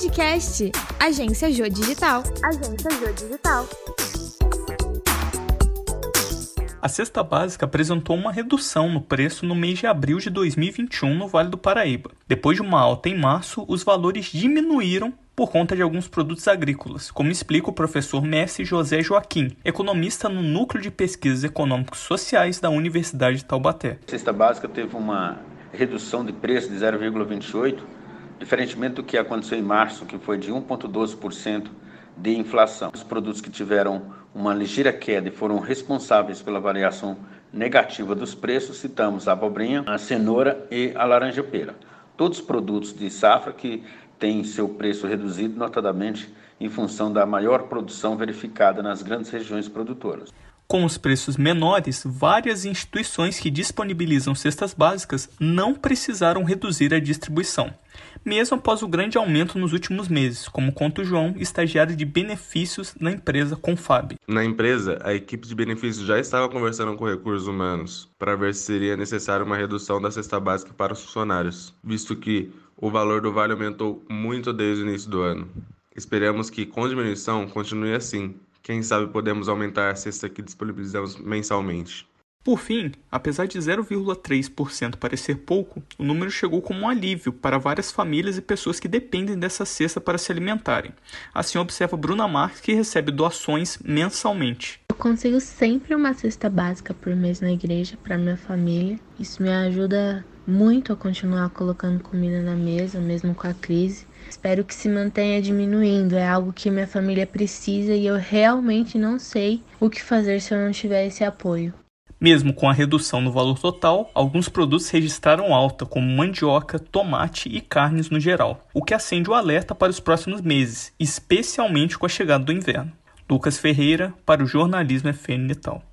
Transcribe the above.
Podcast Agência Jô Digital. Agência Jô Digital. A cesta básica apresentou uma redução no preço no mês de abril de 2021 no Vale do Paraíba. Depois de uma alta em março, os valores diminuíram por conta de alguns produtos agrícolas, como explica o professor Messi José Joaquim, economista no Núcleo de Pesquisas Econômicos Sociais da Universidade de Taubaté. A cesta básica teve uma redução de preço de 0,28, diferentemente do que aconteceu em março, que foi de 1,12% de inflação. Os produtos que tiveram uma ligeira queda e foram responsáveis pela variação negativa dos preços, citamos a abobrinha, a cenoura e a laranja-pera. Todos os produtos de safra que tem seu preço reduzido, notadamente em função da maior produção verificada nas grandes regiões produtoras. Com os preços menores, várias instituições que disponibilizam cestas básicas não precisaram reduzir a distribuição, mesmo após o grande aumento nos últimos meses, como conta o João, estagiário de benefícios na empresa Confab. Na empresa, a equipe de benefícios já estava conversando com recursos humanos para ver se seria necessária uma redução da cesta básica para os funcionários, visto que o valor do vale aumentou muito desde o início do ano. Esperamos que, com diminuição, continue assim. Quem sabe podemos aumentar a cesta que disponibilizamos mensalmente. Por fim, apesar de 0,3% parecer pouco, o número chegou como um alívio para várias famílias e pessoas que dependem dessa cesta para se alimentarem. Assim observa Bruna Marques, que recebe doações mensalmente. Consigo sempre uma cesta básica por mês na igreja para minha família. Isso me ajuda muito a continuar colocando comida na mesa, mesmo com a crise. Espero que se mantenha diminuindo. É algo que minha família precisa e eu realmente não sei o que fazer se eu não tiver esse apoio. Mesmo com a redução no valor total, alguns produtos registraram alta, como mandioca, tomate e carnes no geral, o que acende o alerta para os próximos meses, especialmente com a chegada do inverno. Lucas Ferreira, para o Jornalismo FN Netal.